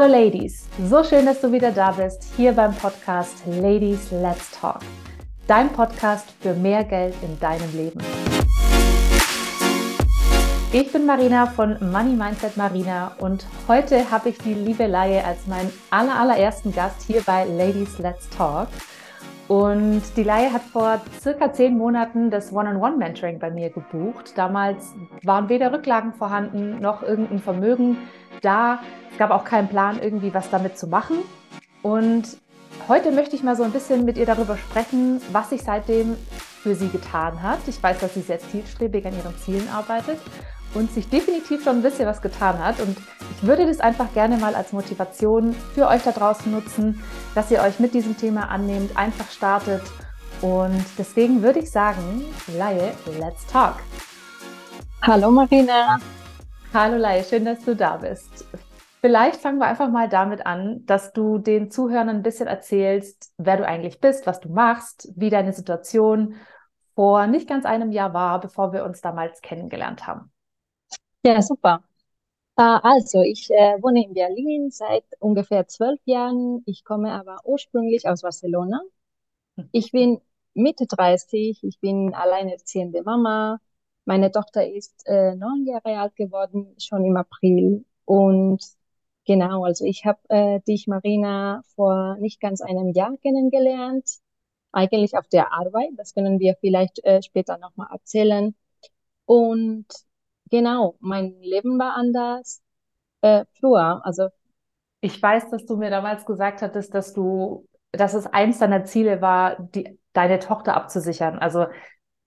Hallo Ladies, so schön, dass du wieder da bist, hier beim Podcast Ladies Let's Talk, dein Podcast für mehr Geld in deinem Leben. Ich bin Marina von Money Mindset Marina und heute habe ich die liebe Laie als meinen aller, allerersten Gast hier bei Ladies Let's Talk. Und die Laie hat vor circa zehn Monaten das One-on-One-Mentoring bei mir gebucht. Damals waren weder Rücklagen vorhanden noch irgendein Vermögen da. Es gab auch keinen Plan, irgendwie was damit zu machen. Und heute möchte ich mal so ein bisschen mit ihr darüber sprechen, was sich seitdem für sie getan hat. Ich weiß, dass sie sehr zielstrebig an ihren Zielen arbeitet und sich definitiv schon ein bisschen was getan hat. Und ich würde das einfach gerne mal als Motivation für euch da draußen nutzen, dass ihr euch mit diesem Thema annehmt, einfach startet. Und deswegen würde ich sagen, Laie, let's talk. Hallo Marina. Hallo Laie, schön, dass du da bist. Vielleicht fangen wir einfach mal damit an, dass du den Zuhörern ein bisschen erzählst, wer du eigentlich bist, was du machst, wie deine Situation vor nicht ganz einem Jahr war, bevor wir uns damals kennengelernt haben. Ja, super. Äh, also, ich äh, wohne in Berlin seit ungefähr zwölf Jahren. Ich komme aber ursprünglich aus Barcelona. Ich bin Mitte 30, ich bin alleinerziehende Mama. Meine Tochter ist äh, neun Jahre alt geworden, schon im April. Und genau, also ich habe äh, dich, Marina, vor nicht ganz einem Jahr kennengelernt. Eigentlich auf der Arbeit. Das können wir vielleicht äh, später nochmal erzählen. Und Genau, mein Leben war anders äh, früher. Also ich weiß, dass du mir damals gesagt hattest, dass du, dass es eins deiner Ziele war, die, deine Tochter abzusichern. Also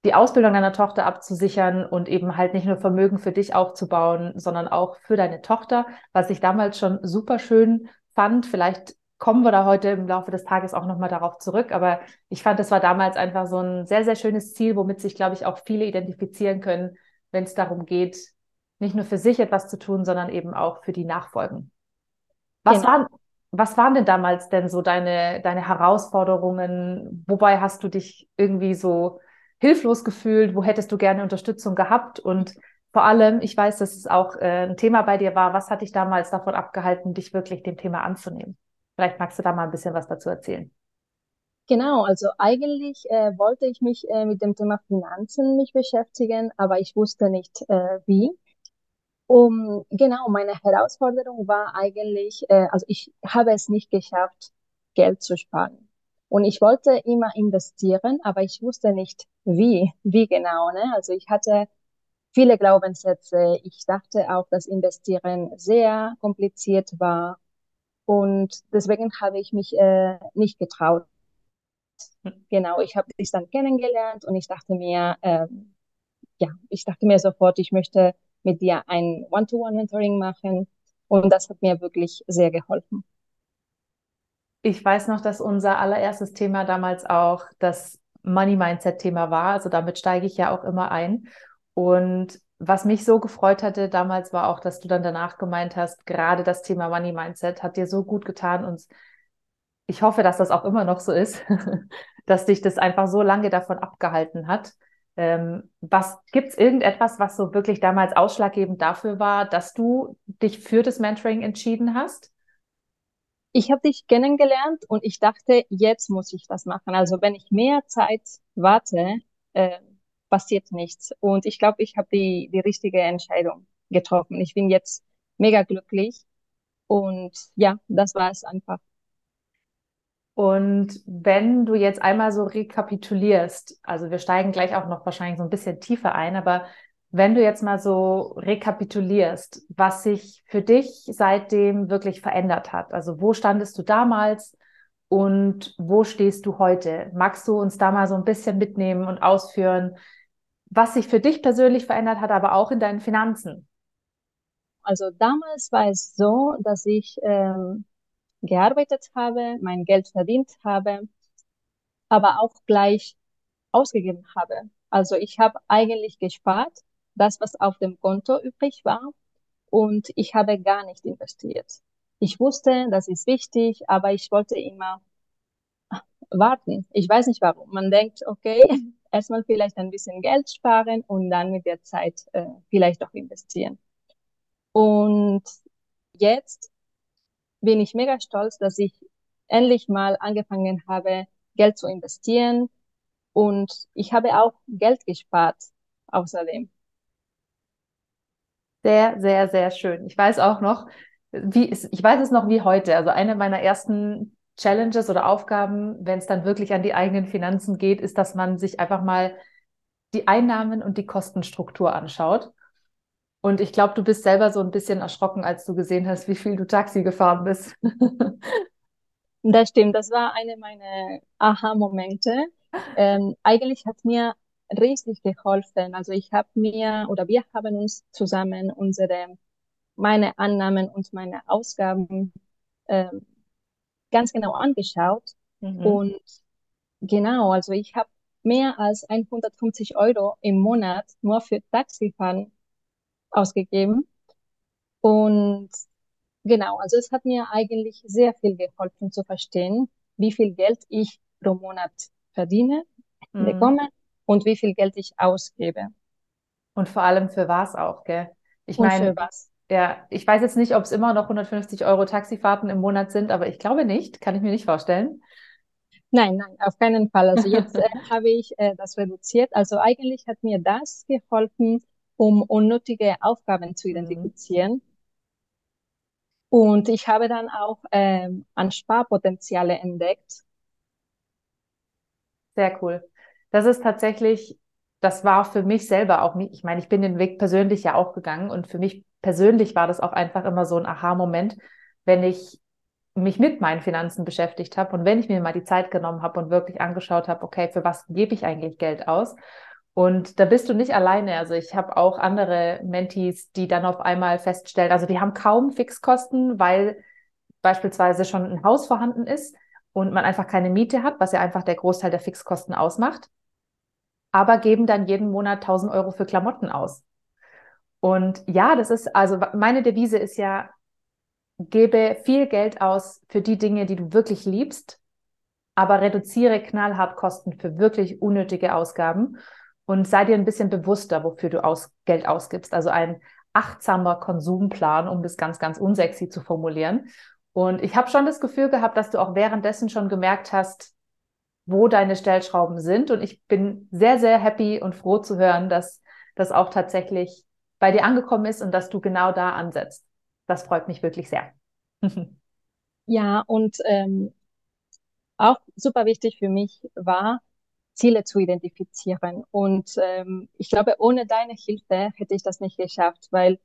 die Ausbildung deiner Tochter abzusichern und eben halt nicht nur Vermögen für dich aufzubauen, sondern auch für deine Tochter, was ich damals schon super schön fand. Vielleicht kommen wir da heute im Laufe des Tages auch nochmal darauf zurück, aber ich fand, es war damals einfach so ein sehr, sehr schönes Ziel, womit sich, glaube ich, auch viele identifizieren können, wenn es darum geht, nicht nur für sich etwas zu tun, sondern eben auch für die Nachfolgen. Was, genau. waren, was waren denn damals denn so deine, deine Herausforderungen? Wobei hast du dich irgendwie so hilflos gefühlt? Wo hättest du gerne Unterstützung gehabt? Und vor allem, ich weiß, dass es auch äh, ein Thema bei dir war. Was hat dich damals davon abgehalten, dich wirklich dem Thema anzunehmen? Vielleicht magst du da mal ein bisschen was dazu erzählen. Genau, also eigentlich äh, wollte ich mich äh, mit dem Thema Finanzen mich beschäftigen, aber ich wusste nicht äh, wie. Um, genau, meine Herausforderung war eigentlich, äh, also ich habe es nicht geschafft, Geld zu sparen. Und ich wollte immer investieren, aber ich wusste nicht wie, wie genau. Ne? Also ich hatte viele Glaubenssätze. Ich dachte auch, dass Investieren sehr kompliziert war. Und deswegen habe ich mich äh, nicht getraut. Genau, ich habe dich dann kennengelernt und ich dachte mir, ähm, ja, ich dachte mir sofort, ich möchte mit dir ein One-to-One-Mentoring machen und das hat mir wirklich sehr geholfen. Ich weiß noch, dass unser allererstes Thema damals auch das Money-Mindset-Thema war. Also damit steige ich ja auch immer ein. Und was mich so gefreut hatte damals war auch, dass du dann danach gemeint hast, gerade das Thema Money Mindset hat dir so gut getan und ich hoffe, dass das auch immer noch so ist, dass dich das einfach so lange davon abgehalten hat. Ähm, was gibt es irgendetwas, was so wirklich damals ausschlaggebend dafür war, dass du dich für das Mentoring entschieden hast? Ich habe dich kennengelernt und ich dachte, jetzt muss ich das machen. Also wenn ich mehr Zeit warte, äh, passiert nichts. Und ich glaube, ich habe die, die richtige Entscheidung getroffen. Ich bin jetzt mega glücklich. Und ja, das war es einfach. Und wenn du jetzt einmal so rekapitulierst, also wir steigen gleich auch noch wahrscheinlich so ein bisschen tiefer ein, aber wenn du jetzt mal so rekapitulierst, was sich für dich seitdem wirklich verändert hat, also wo standest du damals und wo stehst du heute? Magst du uns da mal so ein bisschen mitnehmen und ausführen, was sich für dich persönlich verändert hat, aber auch in deinen Finanzen? Also damals war es so, dass ich ähm, gearbeitet habe, mein Geld verdient habe, aber auch gleich ausgegeben habe. Also ich habe eigentlich gespart, das, was auf dem Konto übrig war, und ich habe gar nicht investiert. Ich wusste, das ist wichtig, aber ich wollte immer warten. Ich weiß nicht warum. Man denkt, okay, erstmal vielleicht ein bisschen Geld sparen und dann mit der Zeit äh, vielleicht auch investieren. Und jetzt bin ich mega stolz, dass ich endlich mal angefangen habe, Geld zu investieren und ich habe auch Geld gespart außerdem. Sehr, sehr, sehr schön. Ich weiß auch noch, wie, ich weiß es noch wie heute. Also eine meiner ersten Challenges oder Aufgaben, wenn es dann wirklich an die eigenen Finanzen geht, ist, dass man sich einfach mal die Einnahmen und die Kostenstruktur anschaut. Und ich glaube, du bist selber so ein bisschen erschrocken, als du gesehen hast, wie viel du Taxi gefahren bist. Das stimmt, das war eine meiner Aha-Momente. Ähm, eigentlich hat mir riesig geholfen. Also ich habe mir oder wir haben uns zusammen unsere meine Annahmen und meine Ausgaben ähm, ganz genau angeschaut. Mhm. Und genau, also ich habe mehr als 150 Euro im Monat nur für Taxifahren ausgegeben. Und genau, also es hat mir eigentlich sehr viel geholfen zu verstehen, wie viel Geld ich pro Monat verdiene, mhm. bekomme und wie viel Geld ich ausgebe. Und vor allem für was auch, gell? Ich meine, ja, ich weiß jetzt nicht, ob es immer noch 150 Euro Taxifahrten im Monat sind, aber ich glaube nicht, kann ich mir nicht vorstellen. Nein, nein, auf keinen Fall. Also jetzt äh, habe ich äh, das reduziert. Also eigentlich hat mir das geholfen, um unnötige Aufgaben zu mhm. identifizieren. Und ich habe dann auch ähm, an Sparpotenziale entdeckt. Sehr cool. Das ist tatsächlich, das war für mich selber auch nicht, ich meine, ich bin den Weg persönlich ja auch gegangen und für mich persönlich war das auch einfach immer so ein Aha-Moment, wenn ich mich mit meinen Finanzen beschäftigt habe und wenn ich mir mal die Zeit genommen habe und wirklich angeschaut habe, okay, für was gebe ich eigentlich Geld aus? Und da bist du nicht alleine. Also ich habe auch andere Mentees, die dann auf einmal feststellen, also die haben kaum Fixkosten, weil beispielsweise schon ein Haus vorhanden ist und man einfach keine Miete hat, was ja einfach der Großteil der Fixkosten ausmacht aber geben dann jeden Monat 1000 Euro für Klamotten aus. Und ja, das ist, also meine Devise ist ja, gebe viel Geld aus für die Dinge, die du wirklich liebst, aber reduziere knallhart Kosten für wirklich unnötige Ausgaben und sei dir ein bisschen bewusster, wofür du aus, Geld ausgibst. Also ein achtsamer Konsumplan, um das ganz, ganz unsexy zu formulieren. Und ich habe schon das Gefühl gehabt, dass du auch währenddessen schon gemerkt hast, wo deine Stellschrauben sind. Und ich bin sehr, sehr happy und froh zu hören, dass das auch tatsächlich bei dir angekommen ist und dass du genau da ansetzt. Das freut mich wirklich sehr. ja, und ähm, auch super wichtig für mich war, Ziele zu identifizieren. Und ähm, ich glaube, ohne deine Hilfe hätte ich das nicht geschafft, weil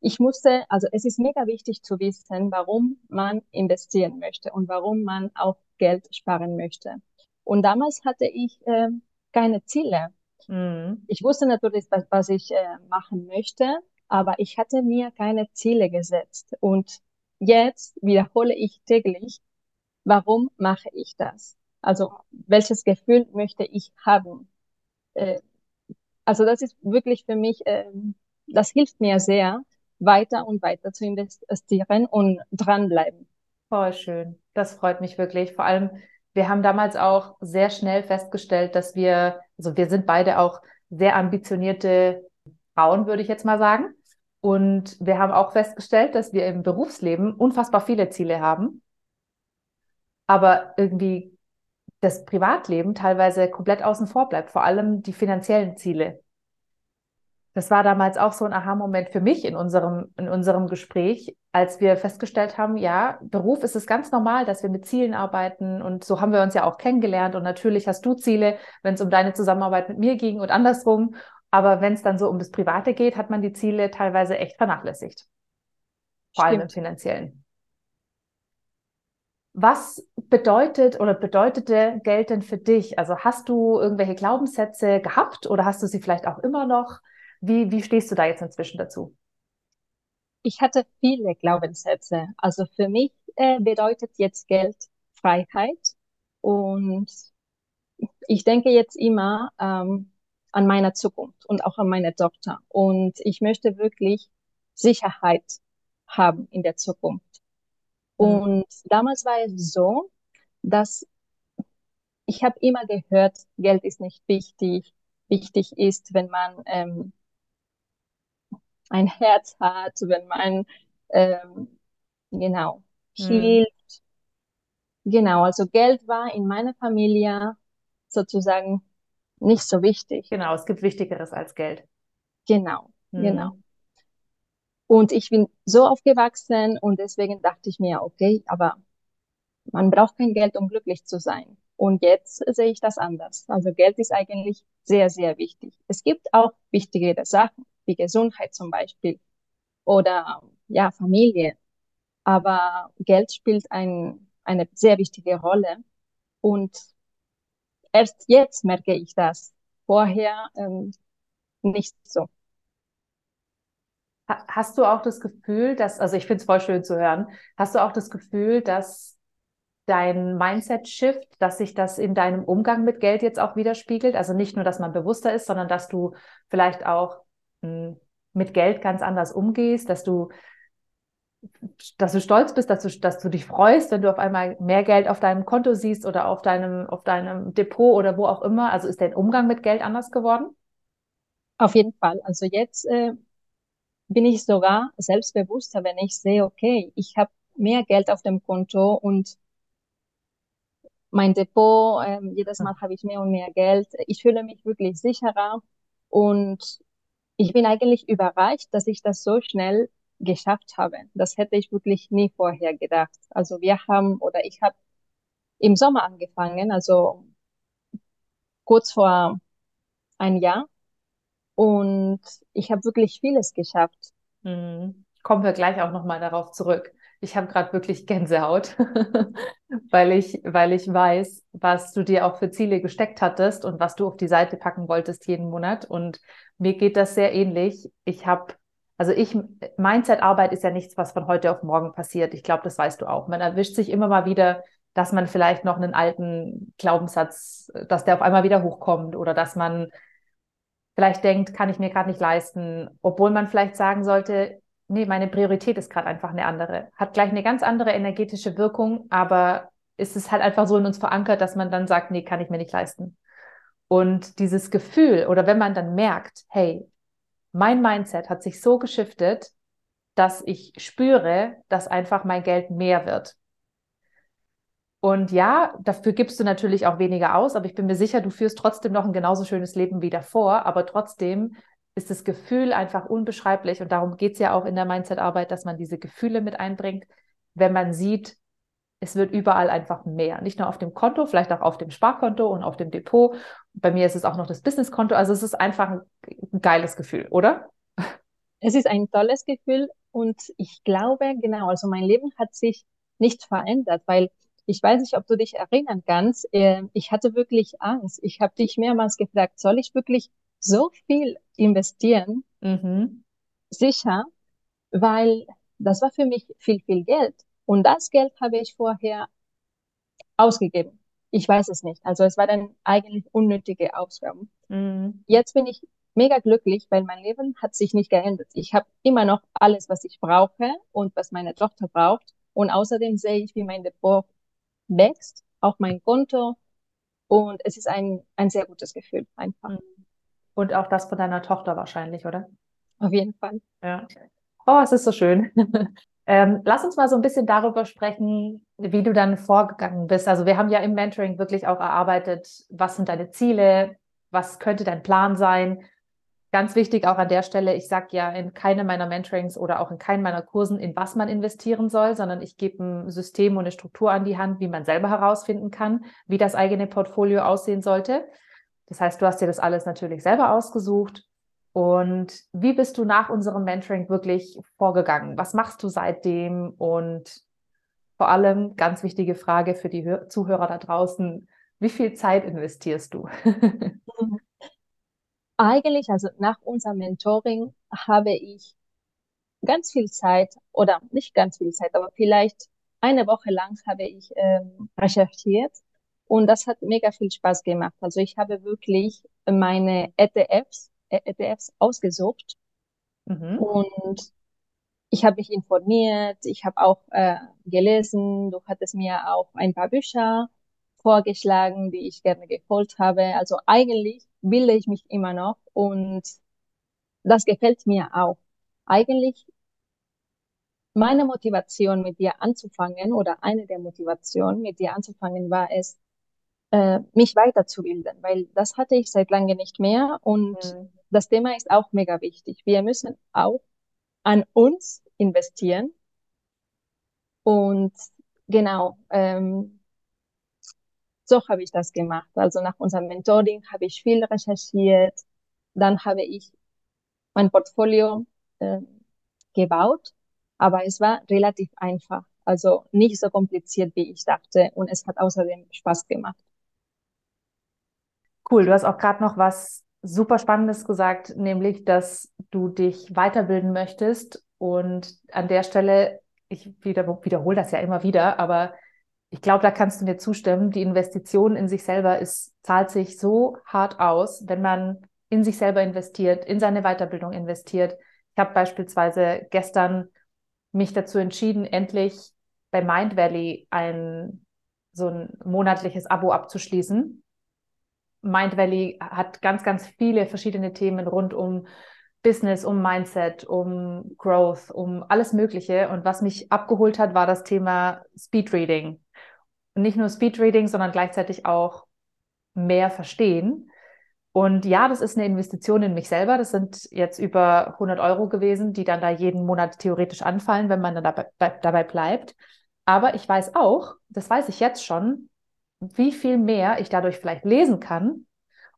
ich musste, also es ist mega wichtig zu wissen, warum man investieren möchte und warum man auch Geld sparen möchte. Und damals hatte ich äh, keine Ziele. Mhm. Ich wusste natürlich, was, was ich äh, machen möchte, aber ich hatte mir keine Ziele gesetzt. Und jetzt wiederhole ich täglich, warum mache ich das? Also welches Gefühl möchte ich haben? Äh, also das ist wirklich für mich, äh, das hilft mir sehr, weiter und weiter zu investieren und dranbleiben. Voll schön. Das freut mich wirklich. Vor allem, wir haben damals auch sehr schnell festgestellt, dass wir, also wir sind beide auch sehr ambitionierte Frauen, würde ich jetzt mal sagen. Und wir haben auch festgestellt, dass wir im Berufsleben unfassbar viele Ziele haben, aber irgendwie das Privatleben teilweise komplett außen vor bleibt, vor allem die finanziellen Ziele. Das war damals auch so ein Aha-Moment für mich in unserem, in unserem Gespräch, als wir festgestellt haben, ja, Beruf ist es ganz normal, dass wir mit Zielen arbeiten und so haben wir uns ja auch kennengelernt und natürlich hast du Ziele, wenn es um deine Zusammenarbeit mit mir ging und andersrum. Aber wenn es dann so um das Private geht, hat man die Ziele teilweise echt vernachlässigt. Vor allem im finanziellen. Was bedeutet oder bedeutete Geld denn für dich? Also hast du irgendwelche Glaubenssätze gehabt oder hast du sie vielleicht auch immer noch? Wie, wie stehst du da jetzt inzwischen dazu? Ich hatte viele Glaubenssätze. Also für mich äh, bedeutet jetzt Geld Freiheit. Und ich denke jetzt immer ähm, an meine Zukunft und auch an meine Tochter. Und ich möchte wirklich Sicherheit haben in der Zukunft. Mhm. Und damals war es so, dass ich habe immer gehört, Geld ist nicht wichtig. Wichtig ist, wenn man ähm, ein Herz hat, wenn man, ähm, genau, hilft. Genau, also Geld war in meiner Familie sozusagen nicht so wichtig. Genau, es gibt Wichtigeres als Geld. Genau, mhm. genau. Und ich bin so aufgewachsen und deswegen dachte ich mir, okay, aber man braucht kein Geld, um glücklich zu sein. Und jetzt sehe ich das anders. Also Geld ist eigentlich sehr, sehr wichtig. Es gibt auch wichtigere Sachen, wie Gesundheit zum Beispiel oder ja, Familie. Aber Geld spielt ein, eine sehr wichtige Rolle. Und erst jetzt merke ich das. Vorher ähm, nicht so. Hast du auch das Gefühl, dass, also ich finde es voll schön zu hören, hast du auch das Gefühl, dass dein Mindset-Shift, dass sich das in deinem Umgang mit Geld jetzt auch widerspiegelt? Also nicht nur, dass man bewusster ist, sondern dass du vielleicht auch hm, mit Geld ganz anders umgehst, dass du, dass du stolz bist, dass du, dass du dich freust, wenn du auf einmal mehr Geld auf deinem Konto siehst oder auf deinem, auf deinem Depot oder wo auch immer. Also ist dein Umgang mit Geld anders geworden? Auf jeden Fall. Also jetzt äh, bin ich sogar selbstbewusster, wenn ich sehe, okay, ich habe mehr Geld auf dem Konto und mein Depot, äh, jedes Mal habe ich mehr und mehr Geld. Ich fühle mich wirklich sicherer und ich bin eigentlich überrascht, dass ich das so schnell geschafft habe. Das hätte ich wirklich nie vorher gedacht. Also wir haben oder ich habe im Sommer angefangen, also kurz vor ein Jahr und ich habe wirklich vieles geschafft. Mhm. Kommen wir gleich auch nochmal darauf zurück. Ich habe gerade wirklich Gänsehaut, weil ich, weil ich weiß, was du dir auch für Ziele gesteckt hattest und was du auf die Seite packen wolltest jeden Monat. Und mir geht das sehr ähnlich. Ich habe, also ich, Mindset-Arbeit ist ja nichts, was von heute auf morgen passiert. Ich glaube, das weißt du auch. Man erwischt sich immer mal wieder, dass man vielleicht noch einen alten Glaubenssatz, dass der auf einmal wieder hochkommt oder dass man vielleicht denkt, kann ich mir gerade nicht leisten, obwohl man vielleicht sagen sollte, nee, meine Priorität ist gerade einfach eine andere. Hat gleich eine ganz andere energetische Wirkung, aber ist es halt einfach so in uns verankert, dass man dann sagt, nee, kann ich mir nicht leisten. Und dieses Gefühl oder wenn man dann merkt, hey, mein Mindset hat sich so geschiftet, dass ich spüre, dass einfach mein Geld mehr wird. Und ja, dafür gibst du natürlich auch weniger aus, aber ich bin mir sicher, du führst trotzdem noch ein genauso schönes Leben wie davor. Aber trotzdem ist das Gefühl einfach unbeschreiblich. Und darum geht es ja auch in der Mindset-Arbeit, dass man diese Gefühle mit einbringt, wenn man sieht, es wird überall einfach mehr. Nicht nur auf dem Konto, vielleicht auch auf dem Sparkonto und auf dem Depot. Bei mir ist es auch noch das Businesskonto. Also es ist einfach ein, ein geiles Gefühl, oder? Es ist ein tolles Gefühl und ich glaube, genau, also mein Leben hat sich nicht verändert, weil ich weiß nicht, ob du dich erinnern kannst. Äh, ich hatte wirklich Angst. Ich habe dich mehrmals gefragt, soll ich wirklich so viel investieren? Mhm. Sicher, weil das war für mich viel, viel Geld. Und das Geld habe ich vorher ausgegeben. Ich weiß es nicht. Also es war dann eigentlich unnötige Ausgaben. Mhm. Jetzt bin ich mega glücklich, weil mein Leben hat sich nicht geändert. Ich habe immer noch alles, was ich brauche und was meine Tochter braucht. Und außerdem sehe ich, wie mein Depot wächst, auch mein Konto. Und es ist ein, ein sehr gutes Gefühl einfach. Mhm. Und auch das von deiner Tochter wahrscheinlich, oder? Auf jeden Fall. Ja. Oh, es ist so schön. ähm, lass uns mal so ein bisschen darüber sprechen, wie du dann vorgegangen bist. Also wir haben ja im Mentoring wirklich auch erarbeitet, was sind deine Ziele, was könnte dein Plan sein, Ganz wichtig auch an der Stelle, ich sage ja in keinem meiner Mentorings oder auch in keinem meiner Kursen, in was man investieren soll, sondern ich gebe ein System und eine Struktur an die Hand, wie man selber herausfinden kann, wie das eigene Portfolio aussehen sollte. Das heißt, du hast dir das alles natürlich selber ausgesucht. Und wie bist du nach unserem Mentoring wirklich vorgegangen? Was machst du seitdem? Und vor allem, ganz wichtige Frage für die Zuhörer da draußen, wie viel Zeit investierst du? Eigentlich, also nach unserem Mentoring habe ich ganz viel Zeit oder nicht ganz viel Zeit, aber vielleicht eine Woche lang habe ich ähm, recherchiert und das hat mega viel Spaß gemacht. Also ich habe wirklich meine ETFs, ETFs ausgesucht mhm. und ich habe mich informiert, ich habe auch äh, gelesen, du hattest mir auch ein paar Bücher vorgeschlagen, die ich gerne gefolgt habe. Also eigentlich bilde ich mich immer noch und das gefällt mir auch. Eigentlich meine Motivation mit dir anzufangen oder eine der Motivationen mit dir anzufangen war es, äh, mich weiterzubilden, weil das hatte ich seit lange nicht mehr und mhm. das Thema ist auch mega wichtig. Wir müssen auch an uns investieren und genau, ähm, so habe ich das gemacht. Also nach unserem Mentoring habe ich viel recherchiert, dann habe ich mein Portfolio äh, gebaut, aber es war relativ einfach, also nicht so kompliziert, wie ich dachte und es hat außerdem Spaß gemacht. Cool, du hast auch gerade noch was super Spannendes gesagt, nämlich, dass du dich weiterbilden möchtest. Und an der Stelle, ich wieder, wiederhole das ja immer wieder, aber ich glaube, da kannst du mir zustimmen, die Investition in sich selber ist, zahlt sich so hart aus, wenn man in sich selber investiert, in seine Weiterbildung investiert. Ich habe beispielsweise gestern mich dazu entschieden, endlich bei Mind Valley ein so ein monatliches Abo abzuschließen. Mind Valley hat ganz, ganz viele verschiedene Themen rund um Business, um Mindset, um Growth, um alles Mögliche. Und was mich abgeholt hat, war das Thema Speed Reading. Nicht nur Speed Reading, sondern gleichzeitig auch mehr verstehen. Und ja, das ist eine Investition in mich selber. Das sind jetzt über 100 Euro gewesen, die dann da jeden Monat theoretisch anfallen, wenn man dann dabei, dabei bleibt. Aber ich weiß auch, das weiß ich jetzt schon, wie viel mehr ich dadurch vielleicht lesen kann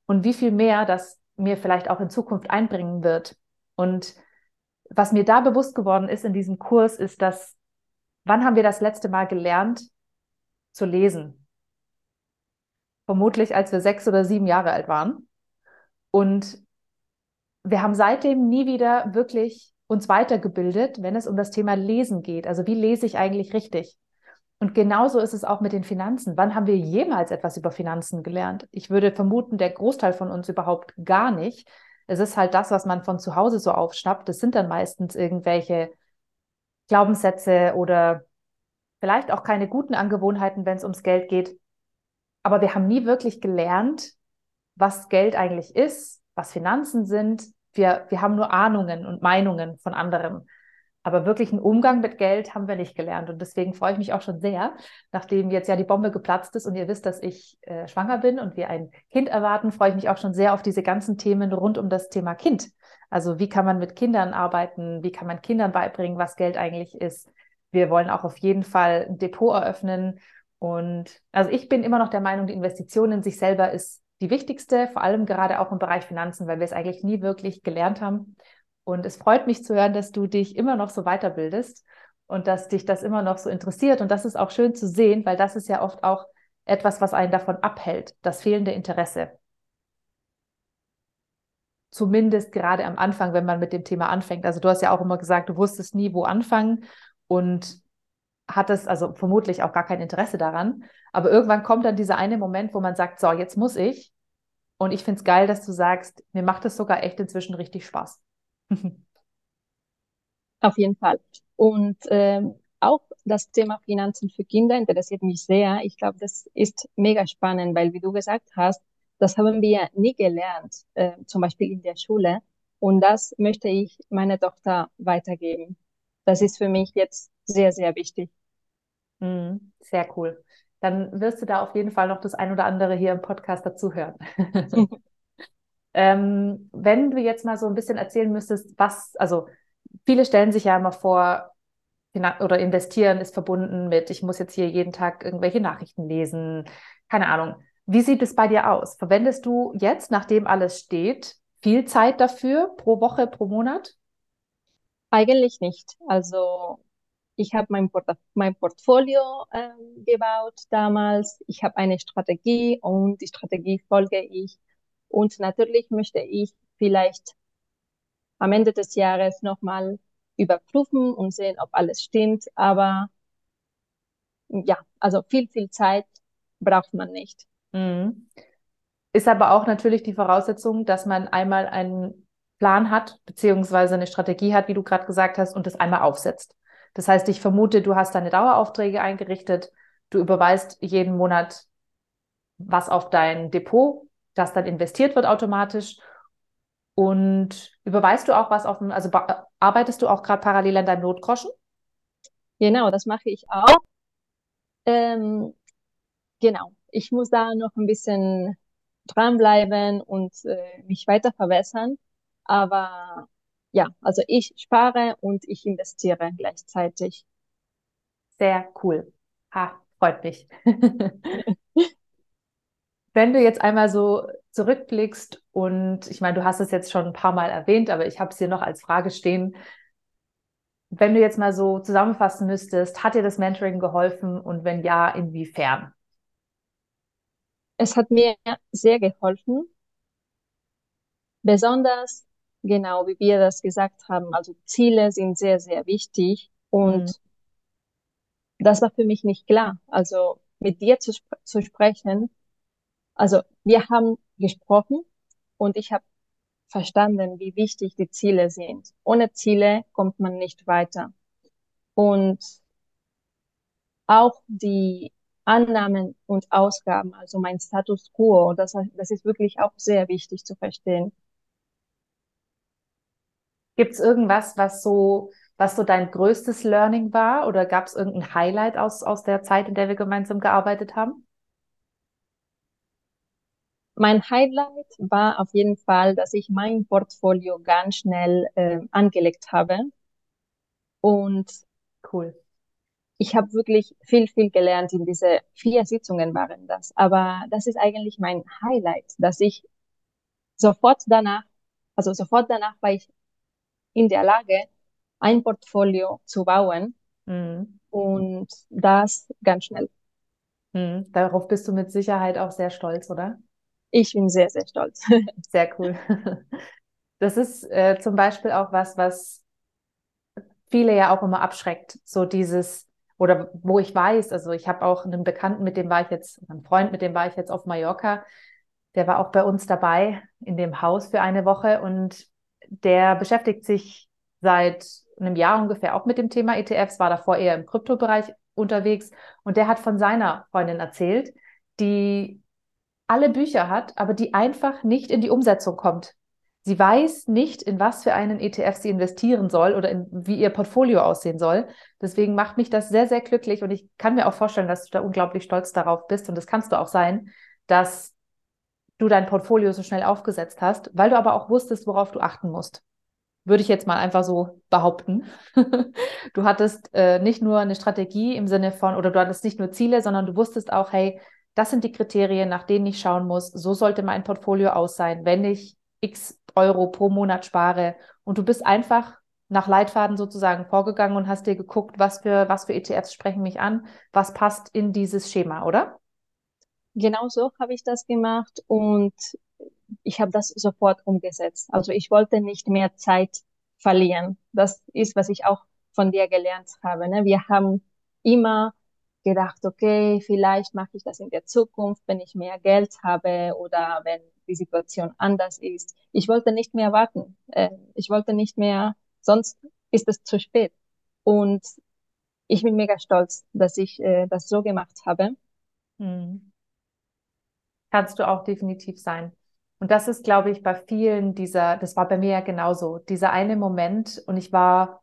und wie viel mehr das mir vielleicht auch in Zukunft einbringen wird. Und was mir da bewusst geworden ist in diesem Kurs, ist, dass, wann haben wir das letzte Mal gelernt zu lesen? Vermutlich, als wir sechs oder sieben Jahre alt waren. Und wir haben seitdem nie wieder wirklich uns weitergebildet, wenn es um das Thema Lesen geht. Also wie lese ich eigentlich richtig? Und genauso ist es auch mit den Finanzen. Wann haben wir jemals etwas über Finanzen gelernt? Ich würde vermuten, der Großteil von uns überhaupt gar nicht. Es ist halt das, was man von zu Hause so aufschnappt. Das sind dann meistens irgendwelche Glaubenssätze oder vielleicht auch keine guten Angewohnheiten, wenn es ums Geld geht. Aber wir haben nie wirklich gelernt, was Geld eigentlich ist, was Finanzen sind. Wir, wir haben nur Ahnungen und Meinungen von anderen. Aber wirklich einen Umgang mit Geld haben wir nicht gelernt. Und deswegen freue ich mich auch schon sehr, nachdem jetzt ja die Bombe geplatzt ist und ihr wisst, dass ich äh, schwanger bin und wir ein Kind erwarten, freue ich mich auch schon sehr auf diese ganzen Themen rund um das Thema Kind. Also wie kann man mit Kindern arbeiten? Wie kann man Kindern beibringen, was Geld eigentlich ist? Wir wollen auch auf jeden Fall ein Depot eröffnen. Und also ich bin immer noch der Meinung, die Investition in sich selber ist die wichtigste, vor allem gerade auch im Bereich Finanzen, weil wir es eigentlich nie wirklich gelernt haben. Und es freut mich zu hören, dass du dich immer noch so weiterbildest und dass dich das immer noch so interessiert. Und das ist auch schön zu sehen, weil das ist ja oft auch etwas, was einen davon abhält, das fehlende Interesse. Zumindest gerade am Anfang, wenn man mit dem Thema anfängt. Also du hast ja auch immer gesagt, du wusstest nie, wo anfangen und hattest also vermutlich auch gar kein Interesse daran. Aber irgendwann kommt dann dieser eine Moment, wo man sagt, so, jetzt muss ich. Und ich finde es geil, dass du sagst, mir macht es sogar echt inzwischen richtig Spaß. Auf jeden Fall. Und ähm, auch das Thema Finanzen für Kinder interessiert mich sehr. Ich glaube, das ist mega spannend, weil, wie du gesagt hast, das haben wir nie gelernt, äh, zum Beispiel in der Schule. Und das möchte ich meiner Tochter weitergeben. Das ist für mich jetzt sehr, sehr wichtig. Mhm, sehr cool. Dann wirst du da auf jeden Fall noch das ein oder andere hier im Podcast dazu hören. Ähm, wenn du jetzt mal so ein bisschen erzählen müsstest, was, also viele stellen sich ja immer vor, oder investieren ist verbunden mit, ich muss jetzt hier jeden Tag irgendwelche Nachrichten lesen, keine Ahnung. Wie sieht es bei dir aus? Verwendest du jetzt, nachdem alles steht, viel Zeit dafür pro Woche, pro Monat? Eigentlich nicht. Also ich habe mein, Port mein Portfolio äh, gebaut damals. Ich habe eine Strategie und die Strategie folge ich und natürlich möchte ich vielleicht am Ende des Jahres nochmal überprüfen und sehen, ob alles stimmt. Aber ja, also viel, viel Zeit braucht man nicht. Mhm. Ist aber auch natürlich die Voraussetzung, dass man einmal einen Plan hat, beziehungsweise eine Strategie hat, wie du gerade gesagt hast, und das einmal aufsetzt. Das heißt, ich vermute, du hast deine Daueraufträge eingerichtet, du überweist jeden Monat was auf dein Depot das dann investiert wird automatisch. Und überweist du auch was auf also arbeitest du auch gerade parallel an deinem Notgroschen? Genau, das mache ich auch. Ähm, genau, ich muss da noch ein bisschen dranbleiben und äh, mich weiter verbessern. Aber ja, also ich spare und ich investiere gleichzeitig. Sehr cool. Ha, freut mich. Wenn du jetzt einmal so zurückblickst und ich meine, du hast es jetzt schon ein paar Mal erwähnt, aber ich habe es hier noch als Frage stehen. Wenn du jetzt mal so zusammenfassen müsstest, hat dir das Mentoring geholfen und wenn ja, inwiefern? Es hat mir sehr geholfen, besonders genau wie wir das gesagt haben. Also Ziele sind sehr, sehr wichtig und mhm. das war für mich nicht klar. Also mit dir zu, sp zu sprechen, also wir haben gesprochen und ich habe verstanden, wie wichtig die Ziele sind. Ohne Ziele kommt man nicht weiter. Und auch die Annahmen und Ausgaben, also mein Status quo, das, das ist wirklich auch sehr wichtig zu verstehen. Gibt es irgendwas, was so, was so dein größtes Learning war? Oder gab es irgendein Highlight aus, aus der Zeit, in der wir gemeinsam gearbeitet haben? Mein Highlight war auf jeden Fall, dass ich mein Portfolio ganz schnell äh, angelegt habe. Und cool. Ich habe wirklich viel, viel gelernt in diese vier Sitzungen waren das. Aber das ist eigentlich mein Highlight, dass ich sofort danach, also sofort danach war ich in der Lage, ein Portfolio zu bauen. Mhm. Und das ganz schnell. Mhm. Darauf bist du mit Sicherheit auch sehr stolz, oder? Ich bin sehr, sehr stolz. Sehr cool. Das ist äh, zum Beispiel auch was, was viele ja auch immer abschreckt. So dieses, oder wo ich weiß, also ich habe auch einen Bekannten, mit dem war ich jetzt, einen Freund, mit dem war ich jetzt auf Mallorca, der war auch bei uns dabei in dem Haus für eine Woche und der beschäftigt sich seit einem Jahr ungefähr auch mit dem Thema ETFs, war davor eher im Kryptobereich unterwegs und der hat von seiner Freundin erzählt, die alle Bücher hat, aber die einfach nicht in die Umsetzung kommt. Sie weiß nicht, in was für einen ETF sie investieren soll oder in, wie ihr Portfolio aussehen soll. Deswegen macht mich das sehr, sehr glücklich und ich kann mir auch vorstellen, dass du da unglaublich stolz darauf bist und das kannst du auch sein, dass du dein Portfolio so schnell aufgesetzt hast, weil du aber auch wusstest, worauf du achten musst. Würde ich jetzt mal einfach so behaupten. du hattest äh, nicht nur eine Strategie im Sinne von, oder du hattest nicht nur Ziele, sondern du wusstest auch, hey, das sind die Kriterien, nach denen ich schauen muss. So sollte mein Portfolio aus sein, wenn ich x Euro pro Monat spare. Und du bist einfach nach Leitfaden sozusagen vorgegangen und hast dir geguckt, was für, was für ETFs sprechen mich an, was passt in dieses Schema, oder? Genau so habe ich das gemacht und ich habe das sofort umgesetzt. Also ich wollte nicht mehr Zeit verlieren. Das ist, was ich auch von dir gelernt habe. Ne? Wir haben immer gedacht, okay, vielleicht mache ich das in der Zukunft, wenn ich mehr Geld habe oder wenn die Situation anders ist. Ich wollte nicht mehr warten. Äh, ich wollte nicht mehr, sonst ist es zu spät. Und ich bin mega stolz, dass ich äh, das so gemacht habe. Hm. Kannst du auch definitiv sein. Und das ist, glaube ich, bei vielen dieser, das war bei mir ja genauso, dieser eine Moment und ich war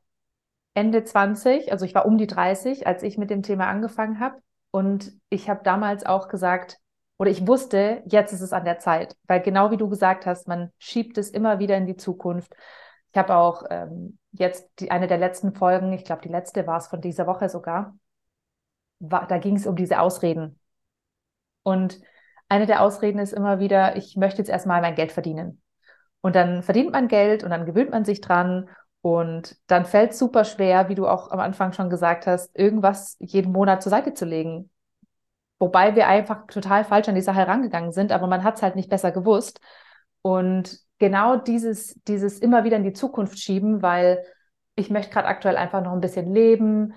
Ende 20, also ich war um die 30, als ich mit dem Thema angefangen habe. Und ich habe damals auch gesagt, oder ich wusste, jetzt ist es an der Zeit, weil genau wie du gesagt hast, man schiebt es immer wieder in die Zukunft. Ich habe auch ähm, jetzt die, eine der letzten Folgen, ich glaube, die letzte war es von dieser Woche sogar, war, da ging es um diese Ausreden. Und eine der Ausreden ist immer wieder, ich möchte jetzt erstmal mein Geld verdienen. Und dann verdient man Geld und dann gewöhnt man sich dran und dann fällt es super schwer, wie du auch am Anfang schon gesagt hast, irgendwas jeden Monat zur Seite zu legen. Wobei wir einfach total falsch an die Sache herangegangen sind, aber man hat es halt nicht besser gewusst. Und genau dieses, dieses immer wieder in die Zukunft schieben, weil ich möchte gerade aktuell einfach noch ein bisschen leben.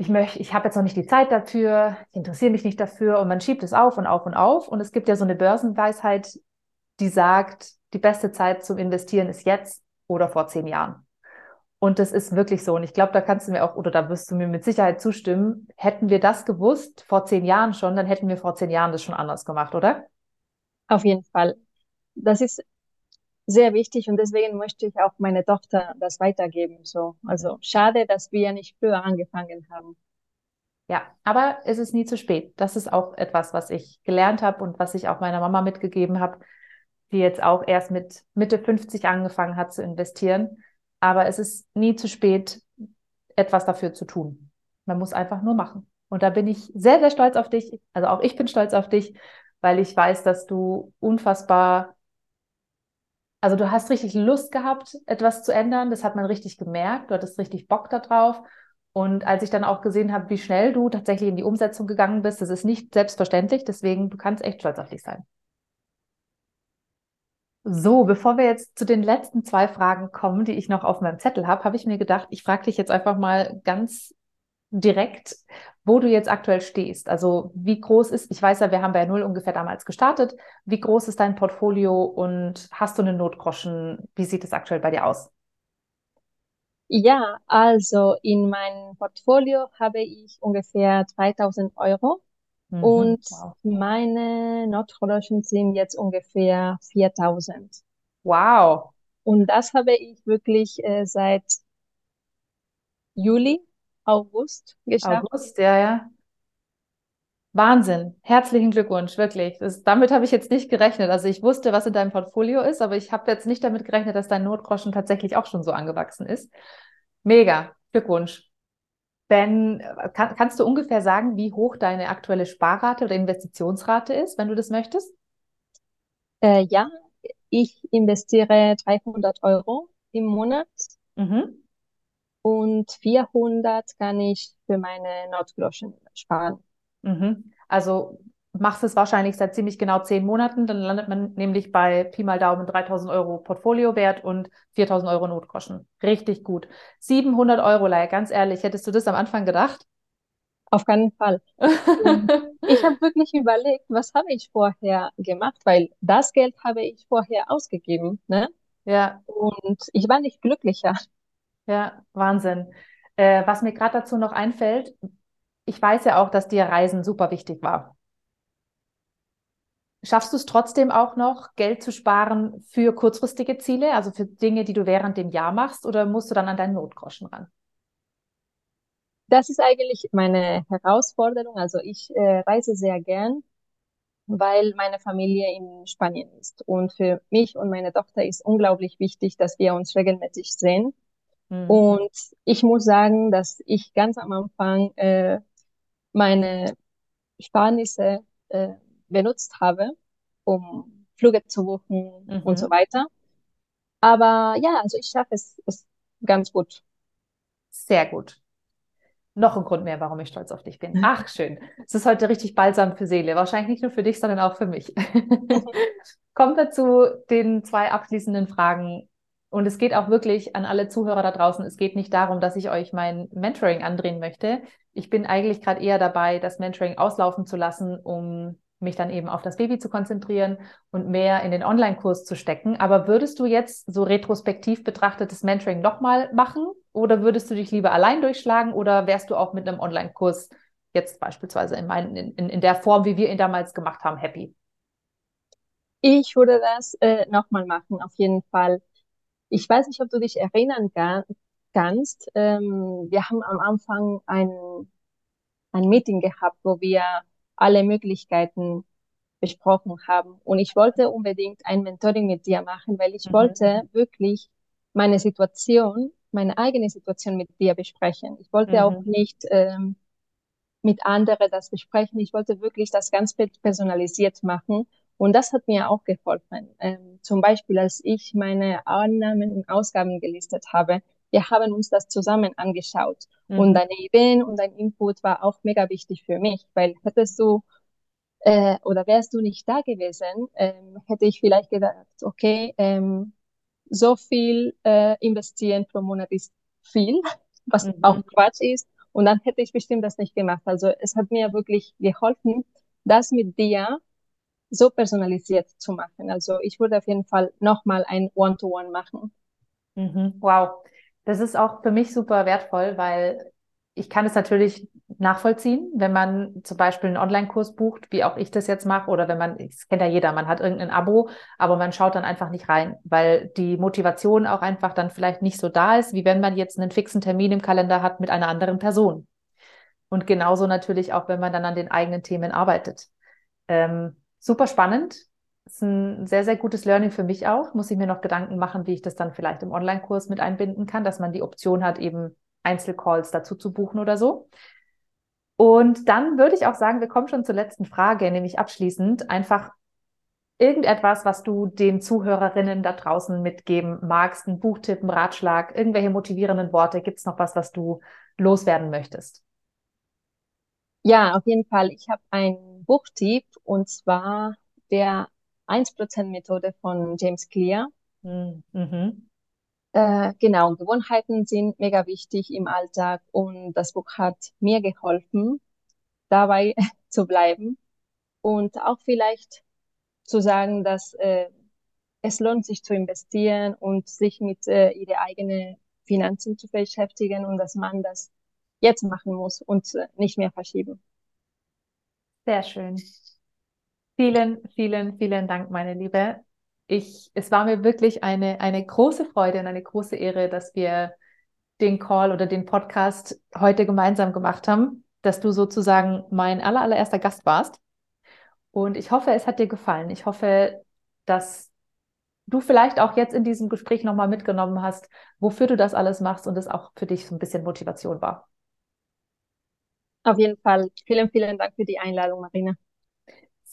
Ich möchte, ich habe jetzt noch nicht die Zeit dafür, ich interessiere mich nicht dafür und man schiebt es auf und auf und auf. Und es gibt ja so eine Börsenweisheit, die sagt, die beste Zeit zum Investieren ist jetzt oder vor zehn Jahren. Und das ist wirklich so. Und ich glaube, da kannst du mir auch, oder da wirst du mir mit Sicherheit zustimmen. Hätten wir das gewusst vor zehn Jahren schon, dann hätten wir vor zehn Jahren das schon anders gemacht, oder? Auf jeden Fall. Das ist sehr wichtig und deswegen möchte ich auch meine Tochter das weitergeben. So, also schade, dass wir nicht früher angefangen haben. Ja, aber es ist nie zu spät. Das ist auch etwas, was ich gelernt habe und was ich auch meiner Mama mitgegeben habe, die jetzt auch erst mit Mitte 50 angefangen hat zu investieren. Aber es ist nie zu spät, etwas dafür zu tun. Man muss einfach nur machen. Und da bin ich sehr, sehr stolz auf dich. Also auch ich bin stolz auf dich, weil ich weiß, dass du unfassbar, also du hast richtig Lust gehabt, etwas zu ändern. Das hat man richtig gemerkt. Du hattest richtig Bock darauf. Und als ich dann auch gesehen habe, wie schnell du tatsächlich in die Umsetzung gegangen bist, das ist nicht selbstverständlich. Deswegen, du kannst echt stolz auf dich sein. So, bevor wir jetzt zu den letzten zwei Fragen kommen, die ich noch auf meinem Zettel habe, habe ich mir gedacht, ich frage dich jetzt einfach mal ganz direkt, wo du jetzt aktuell stehst. Also wie groß ist, ich weiß ja, wir haben bei Null ungefähr damals gestartet. Wie groß ist dein Portfolio und hast du einen Notgroschen? Wie sieht es aktuell bei dir aus? Ja, also in meinem Portfolio habe ich ungefähr 3000 Euro mhm, und wow. meine Notgroschen sind jetzt ungefähr 4000. Wow. Und das habe ich wirklich äh, seit Juli August geschafft. August, ja, ja. Wahnsinn. Herzlichen Glückwunsch, wirklich. Das, damit habe ich jetzt nicht gerechnet. Also ich wusste, was in deinem Portfolio ist, aber ich habe jetzt nicht damit gerechnet, dass dein Notgroschen tatsächlich auch schon so angewachsen ist. Mega. Glückwunsch. Ben, kann, kannst du ungefähr sagen, wie hoch deine aktuelle Sparrate oder Investitionsrate ist, wenn du das möchtest? Äh, ja, ich investiere 300 Euro im Monat. Mhm und 400 kann ich für meine Notgroschen sparen. Mhm. Also machst es wahrscheinlich seit ziemlich genau zehn Monaten, dann landet man nämlich bei Pi mal Daumen 3000 Euro Portfoliowert und 4000 Euro Notgroschen. Richtig gut. 700 Euro, Leih, ganz ehrlich, hättest du das am Anfang gedacht? Auf keinen Fall. ich habe wirklich überlegt, was habe ich vorher gemacht, weil das Geld habe ich vorher ausgegeben, ne? Ja. Und ich war nicht glücklicher. Ja, Wahnsinn. Äh, was mir gerade dazu noch einfällt, ich weiß ja auch, dass dir Reisen super wichtig war. Schaffst du es trotzdem auch noch, Geld zu sparen für kurzfristige Ziele, also für Dinge, die du während dem Jahr machst, oder musst du dann an deinen Notgroschen ran? Das ist eigentlich meine Herausforderung. Also ich äh, reise sehr gern, weil meine Familie in Spanien ist. Und für mich und meine Tochter ist unglaublich wichtig, dass wir uns regelmäßig sehen. Mhm. Und ich muss sagen, dass ich ganz am Anfang äh, meine Sparnisse äh, benutzt habe, um Flüge zu buchen mhm. und so weiter. Aber ja, also ich schaffe es, es ganz gut. Sehr gut. Noch ein Grund mehr, warum ich stolz auf dich bin. Mhm. Ach, schön. Es ist heute richtig balsam für Seele. Wahrscheinlich nicht nur für dich, sondern auch für mich. Kommen wir zu den zwei abschließenden Fragen und es geht auch wirklich an alle Zuhörer da draußen. Es geht nicht darum, dass ich euch mein Mentoring andrehen möchte. Ich bin eigentlich gerade eher dabei, das Mentoring auslaufen zu lassen, um mich dann eben auf das Baby zu konzentrieren und mehr in den Online-Kurs zu stecken. Aber würdest du jetzt so retrospektiv betrachtetes Mentoring nochmal machen oder würdest du dich lieber allein durchschlagen oder wärst du auch mit einem Online-Kurs jetzt beispielsweise in, mein, in, in der Form, wie wir ihn damals gemacht haben, happy? Ich würde das äh, nochmal machen, auf jeden Fall. Ich weiß nicht, ob du dich erinnern kannst. Ähm, wir haben am Anfang ein, ein Meeting gehabt, wo wir alle Möglichkeiten besprochen haben. Und ich wollte unbedingt ein Mentoring mit dir machen, weil ich mhm. wollte wirklich meine Situation, meine eigene Situation mit dir besprechen. Ich wollte mhm. auch nicht ähm, mit anderen das besprechen. Ich wollte wirklich das ganz personalisiert machen und das hat mir auch geholfen. Ähm, zum Beispiel, als ich meine Annahmen und Ausgaben gelistet habe, wir haben uns das zusammen angeschaut. Mhm. Und deine Ideen und dein Input war auch mega wichtig für mich, weil hättest du äh, oder wärst du nicht da gewesen, ähm, hätte ich vielleicht gedacht, okay, ähm, so viel äh, investieren pro Monat ist viel, was mhm. auch Quatsch ist. Und dann hätte ich bestimmt das nicht gemacht. Also es hat mir wirklich geholfen, das mit dir so personalisiert zu machen. Also ich würde auf jeden Fall nochmal ein One-to-One machen. Mhm. Wow. Das ist auch für mich super wertvoll, weil ich kann es natürlich nachvollziehen, wenn man zum Beispiel einen Online-Kurs bucht, wie auch ich das jetzt mache, oder wenn man, das kennt ja jeder, man hat irgendein Abo, aber man schaut dann einfach nicht rein, weil die Motivation auch einfach dann vielleicht nicht so da ist, wie wenn man jetzt einen fixen Termin im Kalender hat mit einer anderen Person. Und genauso natürlich auch, wenn man dann an den eigenen Themen arbeitet. Ähm, super spannend. Das ist ein sehr, sehr gutes Learning für mich auch. Muss ich mir noch Gedanken machen, wie ich das dann vielleicht im Online-Kurs mit einbinden kann, dass man die Option hat, eben Einzelcalls dazu zu buchen oder so. Und dann würde ich auch sagen, wir kommen schon zur letzten Frage, nämlich abschließend einfach irgendetwas, was du den Zuhörerinnen da draußen mitgeben magst, ein Buchtipp, ein Ratschlag, irgendwelche motivierenden Worte. Gibt es noch was, was du loswerden möchtest? Ja, auf jeden Fall. Ich habe einen Buchtipp und zwar der 1%-Methode von James Clear. Hm, mhm. Äh, genau, Gewohnheiten sind mega wichtig im Alltag und das Buch hat mir geholfen, dabei zu bleiben und auch vielleicht zu sagen, dass äh, es lohnt sich zu investieren und sich mit äh, ihre eigenen Finanzen zu beschäftigen und dass man das jetzt machen muss und äh, nicht mehr verschieben. Sehr schön. Vielen, vielen, vielen Dank, meine Liebe ich, es war mir wirklich eine, eine große Freude und eine große Ehre, dass wir den Call oder den Podcast heute gemeinsam gemacht haben, dass du sozusagen mein aller, allererster Gast warst. Und ich hoffe, es hat dir gefallen. Ich hoffe, dass du vielleicht auch jetzt in diesem Gespräch nochmal mitgenommen hast, wofür du das alles machst und es auch für dich so ein bisschen Motivation war. Auf jeden Fall. Vielen, vielen Dank für die Einladung, Marina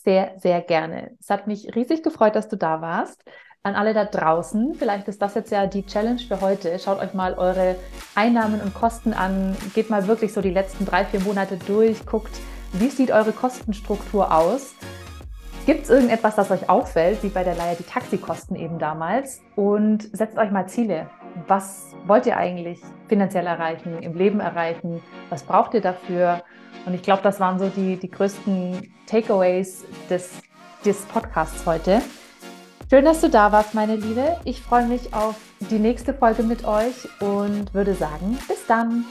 sehr, sehr gerne. Es hat mich riesig gefreut, dass du da warst. An alle da draußen, vielleicht ist das jetzt ja die Challenge für heute. Schaut euch mal eure Einnahmen und Kosten an. Geht mal wirklich so die letzten drei, vier Monate durch. Guckt, wie sieht eure Kostenstruktur aus. Gibt es irgendetwas, das euch auffällt, wie bei der Leihe die Taxikosten eben damals? Und setzt euch mal Ziele. Was wollt ihr eigentlich finanziell erreichen, im Leben erreichen? Was braucht ihr dafür? Und ich glaube, das waren so die, die größten Takeaways des, des Podcasts heute. Schön, dass du da warst, meine Liebe. Ich freue mich auf die nächste Folge mit euch und würde sagen, bis dann.